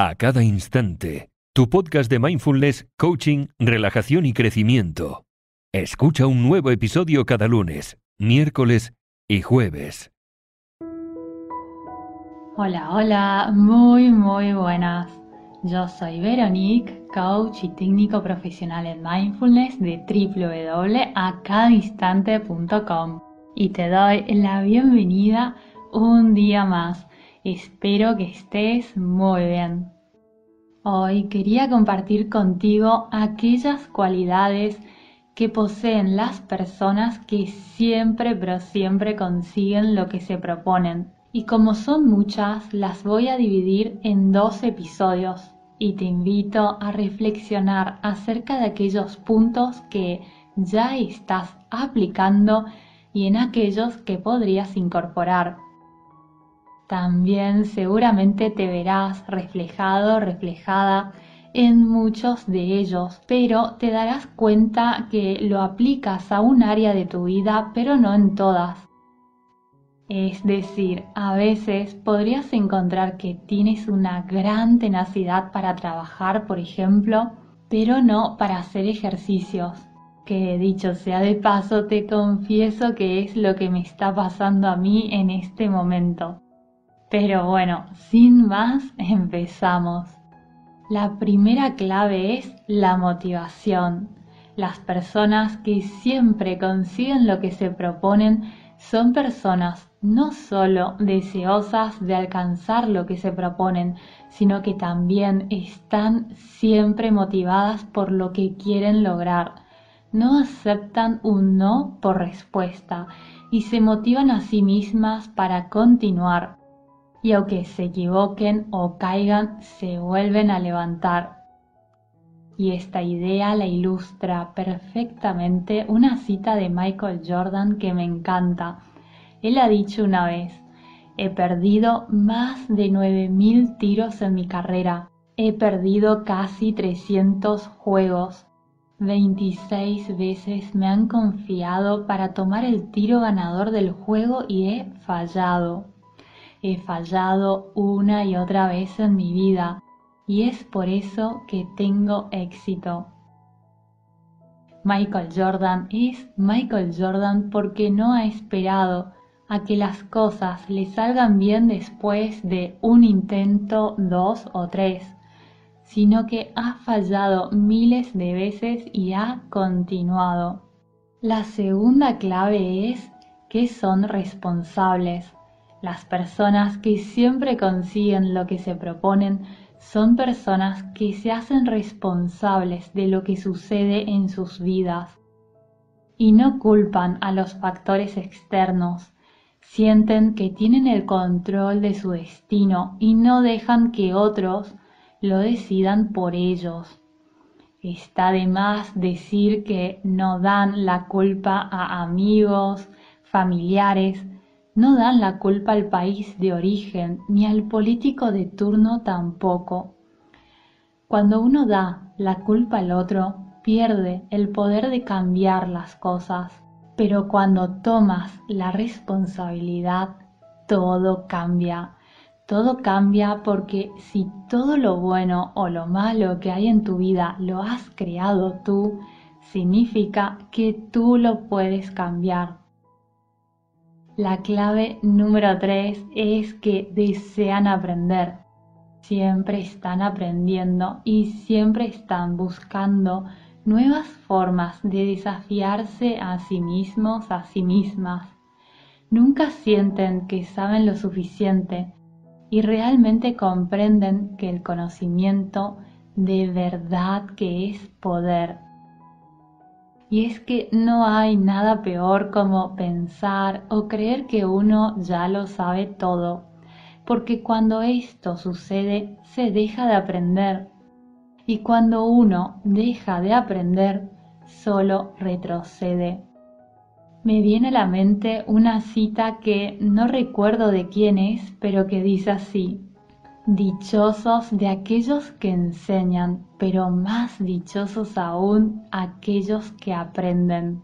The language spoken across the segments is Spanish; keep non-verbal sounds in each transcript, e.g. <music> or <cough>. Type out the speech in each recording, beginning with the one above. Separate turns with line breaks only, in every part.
a cada instante. Tu podcast de mindfulness, coaching, relajación y crecimiento. Escucha un nuevo episodio cada lunes, miércoles y jueves.
Hola, hola, muy, muy buenas. Yo soy Veronique, coach y técnico profesional en mindfulness de www.acadinstante.com y te doy la bienvenida un día más Espero que estés muy bien. Hoy quería compartir contigo aquellas cualidades que poseen las personas que siempre pero siempre consiguen lo que se proponen. Y como son muchas, las voy a dividir en dos episodios y te invito a reflexionar acerca de aquellos puntos que ya estás aplicando y en aquellos que podrías incorporar también seguramente te verás reflejado, reflejada en muchos de ellos, pero te darás cuenta que lo aplicas a un área de tu vida, pero no en todas. Es decir, a veces podrías encontrar que tienes una gran tenacidad para trabajar, por ejemplo, pero no para hacer ejercicios. Que dicho sea de paso, te confieso que es lo que me está pasando a mí en este momento. Pero bueno, sin más, <laughs> empezamos. La primera clave es la motivación. Las personas que siempre consiguen lo que se proponen son personas no solo deseosas de alcanzar lo que se proponen, sino que también están siempre motivadas por lo que quieren lograr. No aceptan un no por respuesta y se motivan a sí mismas para continuar y aunque se equivoquen o caigan, se vuelven a levantar. Y esta idea la ilustra perfectamente una cita de Michael Jordan que me encanta. Él ha dicho una vez, he perdido más de 9.000 tiros en mi carrera, he perdido casi 300 juegos, 26 veces me han confiado para tomar el tiro ganador del juego y he fallado. He fallado una y otra vez en mi vida y es por eso que tengo éxito. Michael Jordan es Michael Jordan porque no ha esperado a que las cosas le salgan bien después de un intento, dos o tres, sino que ha fallado miles de veces y ha continuado. La segunda clave es que son responsables. Las personas que siempre consiguen lo que se proponen son personas que se hacen responsables de lo que sucede en sus vidas y no culpan a los factores externos. Sienten que tienen el control de su destino y no dejan que otros lo decidan por ellos. Está de más decir que no dan la culpa a amigos, familiares, no dan la culpa al país de origen ni al político de turno tampoco. Cuando uno da la culpa al otro, pierde el poder de cambiar las cosas, pero cuando tomas la responsabilidad, todo cambia. Todo cambia porque si todo lo bueno o lo malo que hay en tu vida lo has creado tú, significa que tú lo puedes cambiar la clave número tres es que desean aprender. Siempre están aprendiendo y siempre están buscando nuevas formas de desafiarse a sí mismos, a sí mismas. Nunca sienten que saben lo suficiente y realmente comprenden que el conocimiento de verdad que es poder y es que no hay nada peor como pensar o creer que uno ya lo sabe todo, porque cuando esto sucede se deja de aprender. Y cuando uno deja de aprender, solo retrocede. Me viene a la mente una cita que no recuerdo de quién es, pero que dice así, Dichosos de aquellos que enseñan, pero más dichosos aún aquellos que aprenden.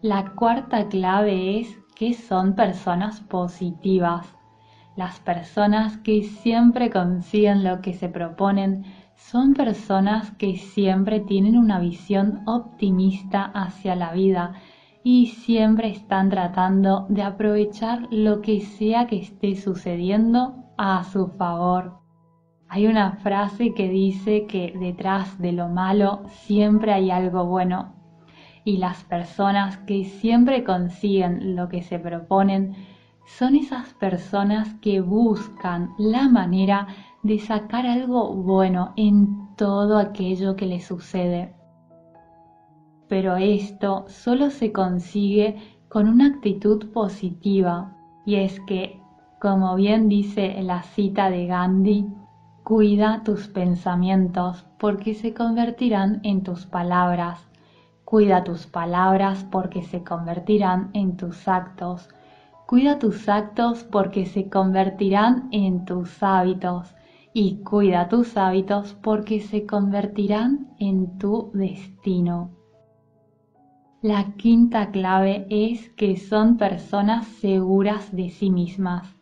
La cuarta clave es que son personas positivas. Las personas que siempre consiguen lo que se proponen son personas que siempre tienen una visión optimista hacia la vida y siempre están tratando de aprovechar lo que sea que esté sucediendo a su favor. Hay una frase que dice que detrás de lo malo siempre hay algo bueno y las personas que siempre consiguen lo que se proponen son esas personas que buscan la manera de sacar algo bueno en todo aquello que les sucede. Pero esto solo se consigue con una actitud positiva y es que, como bien dice la cita de Gandhi, cuida tus pensamientos porque se convertirán en tus palabras. Cuida tus palabras porque se convertirán en tus actos. Cuida tus actos porque se convertirán en tus hábitos y cuida tus hábitos porque se convertirán en tu destino. La quinta clave es que son personas seguras de sí mismas.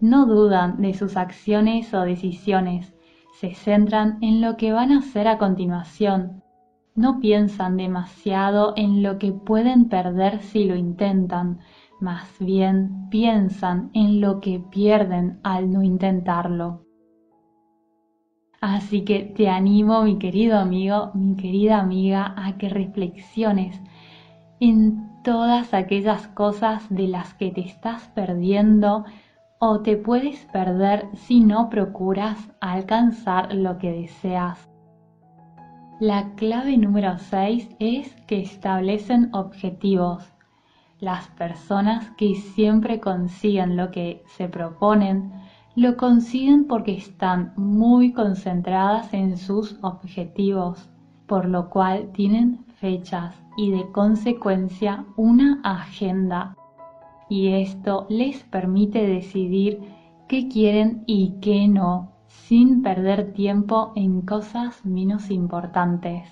No dudan de sus acciones o decisiones, se centran en lo que van a hacer a continuación. No piensan demasiado en lo que pueden perder si lo intentan, más bien piensan en lo que pierden al no intentarlo. Así que te animo, mi querido amigo, mi querida amiga, a que reflexiones en todas aquellas cosas de las que te estás perdiendo o te puedes perder si no procuras alcanzar lo que deseas. La clave número 6 es que establecen objetivos. Las personas que siempre consiguen lo que se proponen lo consiguen porque están muy concentradas en sus objetivos, por lo cual tienen fechas y de consecuencia una agenda. Y esto les permite decidir qué quieren y qué no, sin perder tiempo en cosas menos importantes.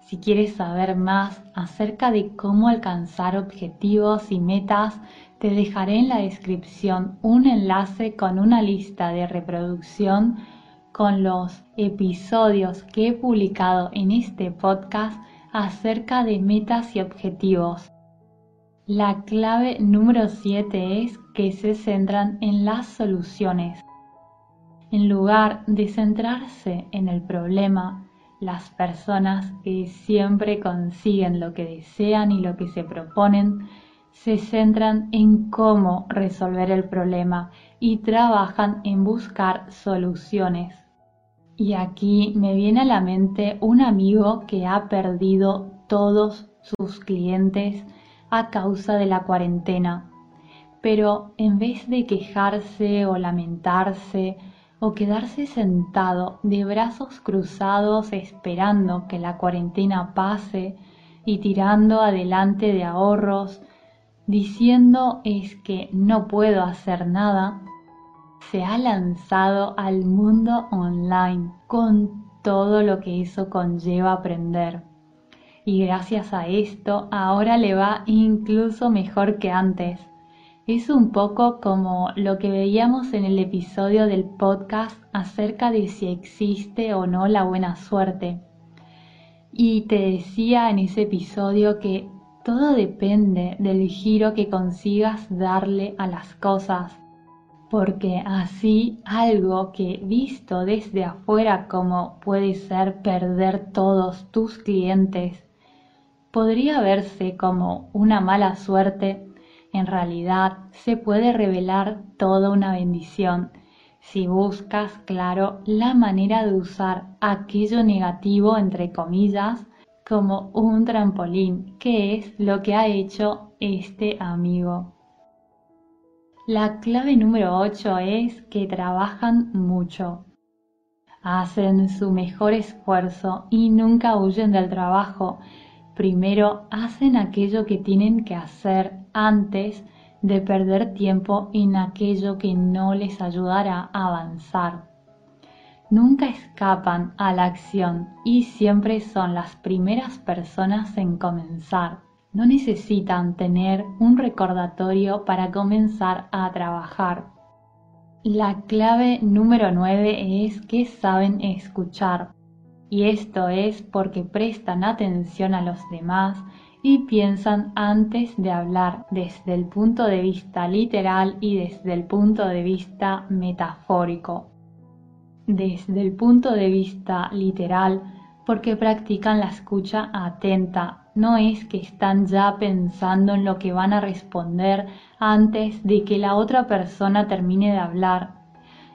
Si quieres saber más acerca de cómo alcanzar objetivos y metas, te dejaré en la descripción un enlace con una lista de reproducción con los episodios que he publicado en este podcast acerca de metas y objetivos. La clave número 7 es que se centran en las soluciones. En lugar de centrarse en el problema, las personas que siempre consiguen lo que desean y lo que se proponen se centran en cómo resolver el problema y trabajan en buscar soluciones. Y aquí me viene a la mente un amigo que ha perdido todos sus clientes a causa de la cuarentena. Pero en vez de quejarse o lamentarse o quedarse sentado de brazos cruzados esperando que la cuarentena pase y tirando adelante de ahorros, diciendo es que no puedo hacer nada, se ha lanzado al mundo online con todo lo que eso conlleva aprender. Y gracias a esto ahora le va incluso mejor que antes. Es un poco como lo que veíamos en el episodio del podcast acerca de si existe o no la buena suerte. Y te decía en ese episodio que todo depende del giro que consigas darle a las cosas, porque así algo que visto desde afuera como puede ser perder todos tus clientes, podría verse como una mala suerte, en realidad se puede revelar toda una bendición si buscas, claro, la manera de usar aquello negativo, entre comillas, como un trampolín, que es lo que ha hecho este amigo. La clave número 8 es que trabajan mucho. Hacen su mejor esfuerzo y nunca huyen del trabajo. Primero hacen aquello que tienen que hacer antes de perder tiempo en aquello que no les ayudará a avanzar nunca escapan a la acción y siempre son las primeras personas en comenzar. No necesitan tener un recordatorio para comenzar a trabajar. La clave número 9 es que saben escuchar. Y esto es porque prestan atención a los demás y piensan antes de hablar desde el punto de vista literal y desde el punto de vista metafórico. Desde el punto de vista literal, porque practican la escucha atenta, no es que están ya pensando en lo que van a responder antes de que la otra persona termine de hablar.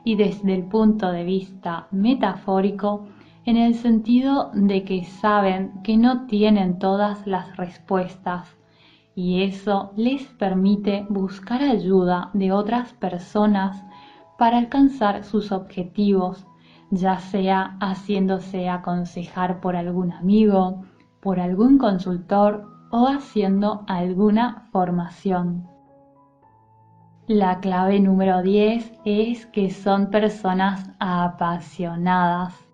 Y desde el punto de vista metafórico, en el sentido de que saben que no tienen todas las respuestas y eso les permite buscar ayuda de otras personas para alcanzar sus objetivos, ya sea haciéndose aconsejar por algún amigo, por algún consultor o haciendo alguna formación. La clave número 10 es que son personas apasionadas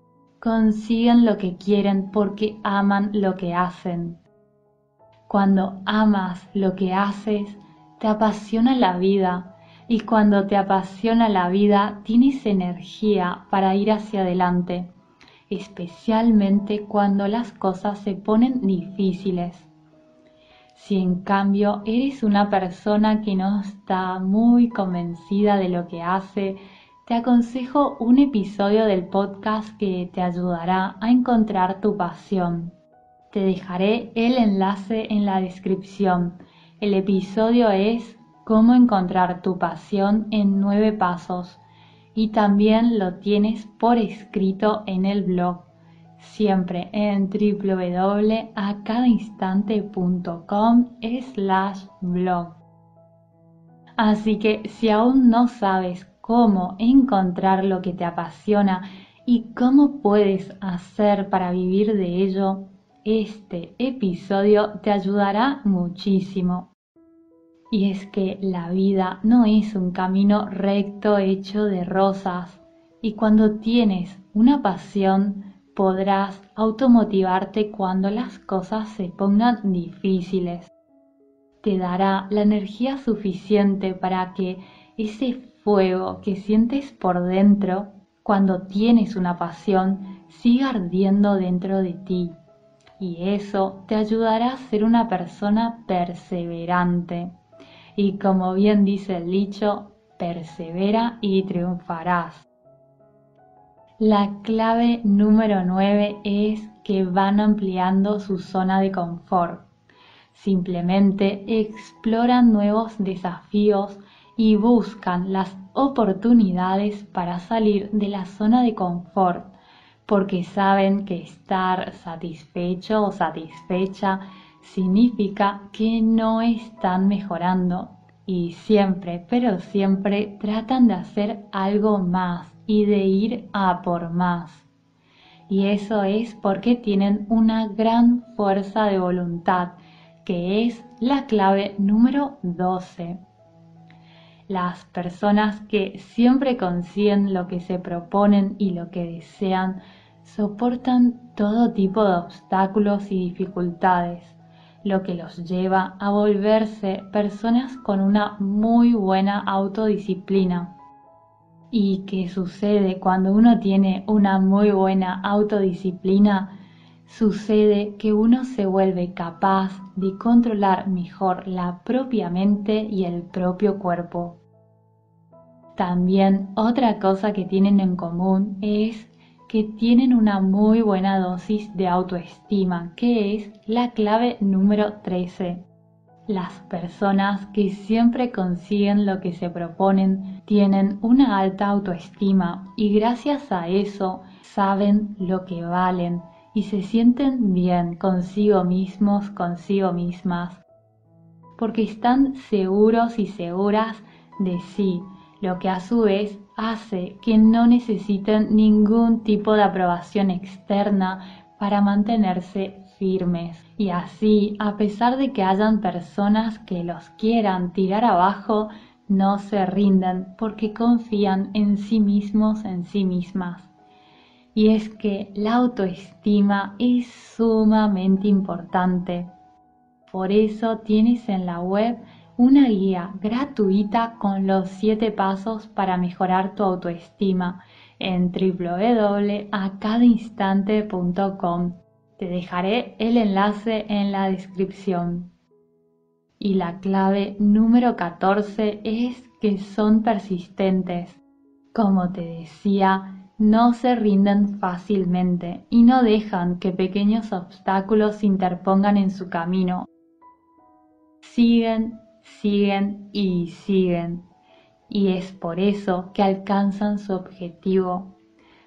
consiguen lo que quieren porque aman lo que hacen. Cuando amas lo que haces, te apasiona la vida y cuando te apasiona la vida tienes energía para ir hacia adelante, especialmente cuando las cosas se ponen difíciles. Si en cambio eres una persona que no está muy convencida de lo que hace, te aconsejo un episodio del podcast que te ayudará a encontrar tu pasión. Te dejaré el enlace en la descripción. El episodio es Cómo encontrar tu pasión en nueve pasos y también lo tienes por escrito en el blog, siempre en www.acadainstante.com slash blog. Así que si aún no sabes cómo encontrar lo que te apasiona y cómo puedes hacer para vivir de ello, este episodio te ayudará muchísimo. Y es que la vida no es un camino recto hecho de rosas y cuando tienes una pasión podrás automotivarte cuando las cosas se pongan difíciles. Te dará la energía suficiente para que ese fuego que sientes por dentro cuando tienes una pasión sigue ardiendo dentro de ti y eso te ayudará a ser una persona perseverante. Y como bien dice el dicho, persevera y triunfarás. La clave número 9 es que van ampliando su zona de confort. Simplemente exploran nuevos desafíos y buscan las oportunidades para salir de la zona de confort, porque saben que estar satisfecho o satisfecha significa que no están mejorando y siempre, pero siempre tratan de hacer algo más y de ir a por más. Y eso es porque tienen una gran fuerza de voluntad, que es la clave número 12. Las personas que siempre consiguen lo que se proponen y lo que desean soportan todo tipo de obstáculos y dificultades, lo que los lleva a volverse personas con una muy buena autodisciplina. ¿Y qué sucede cuando uno tiene una muy buena autodisciplina? Sucede que uno se vuelve capaz de controlar mejor la propia mente y el propio cuerpo. También otra cosa que tienen en común es que tienen una muy buena dosis de autoestima, que es la clave número 13. Las personas que siempre consiguen lo que se proponen tienen una alta autoestima y gracias a eso saben lo que valen y se sienten bien consigo mismos, consigo mismas, porque están seguros y seguras de sí, lo que a su vez hace que no necesiten ningún tipo de aprobación externa para mantenerse firmes. Y así, a pesar de que hayan personas que los quieran tirar abajo, no se rinden porque confían en sí mismos, en sí mismas y es que la autoestima es sumamente importante. Por eso tienes en la web una guía gratuita con los 7 pasos para mejorar tu autoestima en www.acadainstante.com. Te dejaré el enlace en la descripción. Y la clave número 14 es que son persistentes. Como te decía, no se rinden fácilmente y no dejan que pequeños obstáculos se interpongan en su camino. Siguen, siguen y siguen. Y es por eso que alcanzan su objetivo.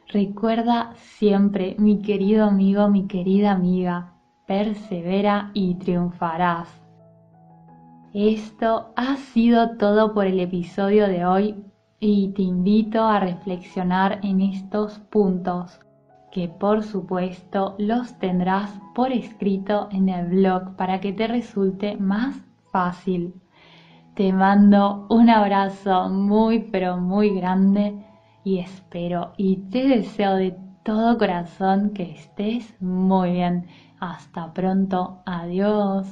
Recuerda siempre, mi querido amigo, mi querida amiga, persevera y triunfarás. Esto ha sido todo por el episodio de hoy y te invito a reflexionar en estos puntos que por supuesto los tendrás por escrito en el blog para que te resulte más fácil. Te mando un abrazo muy pero muy grande y espero y te deseo de todo corazón que estés muy bien. Hasta pronto. Adiós.